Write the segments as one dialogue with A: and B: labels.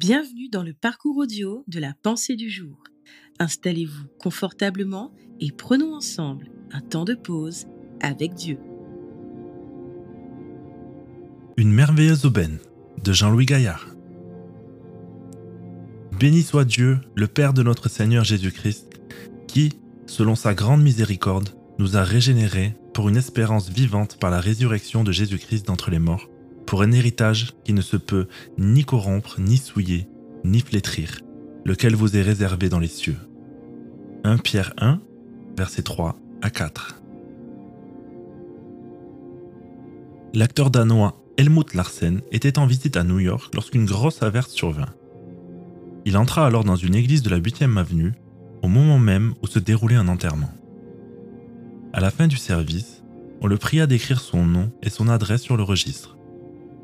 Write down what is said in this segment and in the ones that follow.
A: Bienvenue dans le parcours audio de la pensée du jour. Installez-vous confortablement et prenons ensemble un temps de pause avec Dieu.
B: Une merveilleuse aubaine de Jean-Louis Gaillard. Béni soit Dieu, le Père de notre Seigneur Jésus-Christ, qui, selon sa grande miséricorde, nous a régénérés pour une espérance vivante par la résurrection de Jésus-Christ d'entre les morts pour un héritage qui ne se peut ni corrompre, ni souiller, ni flétrir, lequel vous est réservé dans les cieux. 1 Pierre 1, versets 3 à 4. L'acteur danois Helmut Larsen était en visite à New York lorsqu'une grosse averse survint. Il entra alors dans une église de la 8e avenue au moment même où se déroulait un enterrement. À la fin du service, on le pria d'écrire son nom et son adresse sur le registre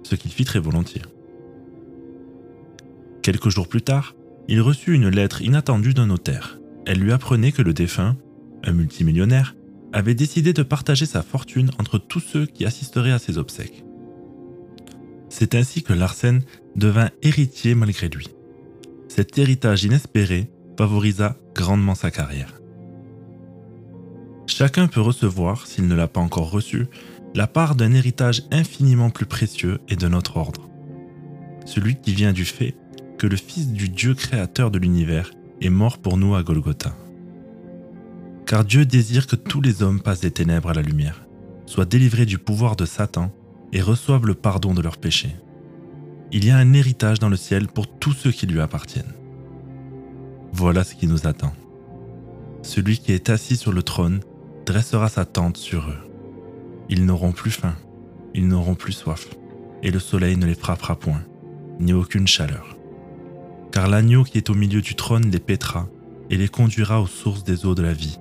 B: ce qu'il fit très volontiers. Quelques jours plus tard, il reçut une lettre inattendue d'un notaire. Elle lui apprenait que le défunt, un multimillionnaire, avait décidé de partager sa fortune entre tous ceux qui assisteraient à ses obsèques. C'est ainsi que Larsen devint héritier malgré lui. Cet héritage inespéré favorisa grandement sa carrière. Chacun peut recevoir, s'il ne l'a pas encore reçu, la part d'un héritage infiniment plus précieux et de notre ordre. Celui qui vient du fait que le Fils du Dieu créateur de l'univers est mort pour nous à Golgotha. Car Dieu désire que tous les hommes passent des ténèbres à la lumière, soient délivrés du pouvoir de Satan et reçoivent le pardon de leurs péchés. Il y a un héritage dans le ciel pour tous ceux qui lui appartiennent. Voilà ce qui nous attend. Celui qui est assis sur le trône dressera sa tente sur eux. Ils n'auront plus faim, ils n'auront plus soif, et le soleil ne les frappera point, ni aucune chaleur. Car l'agneau qui est au milieu du trône les pétera et les conduira aux sources des eaux de la vie,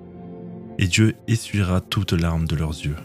B: et Dieu essuiera toutes larmes de leurs yeux.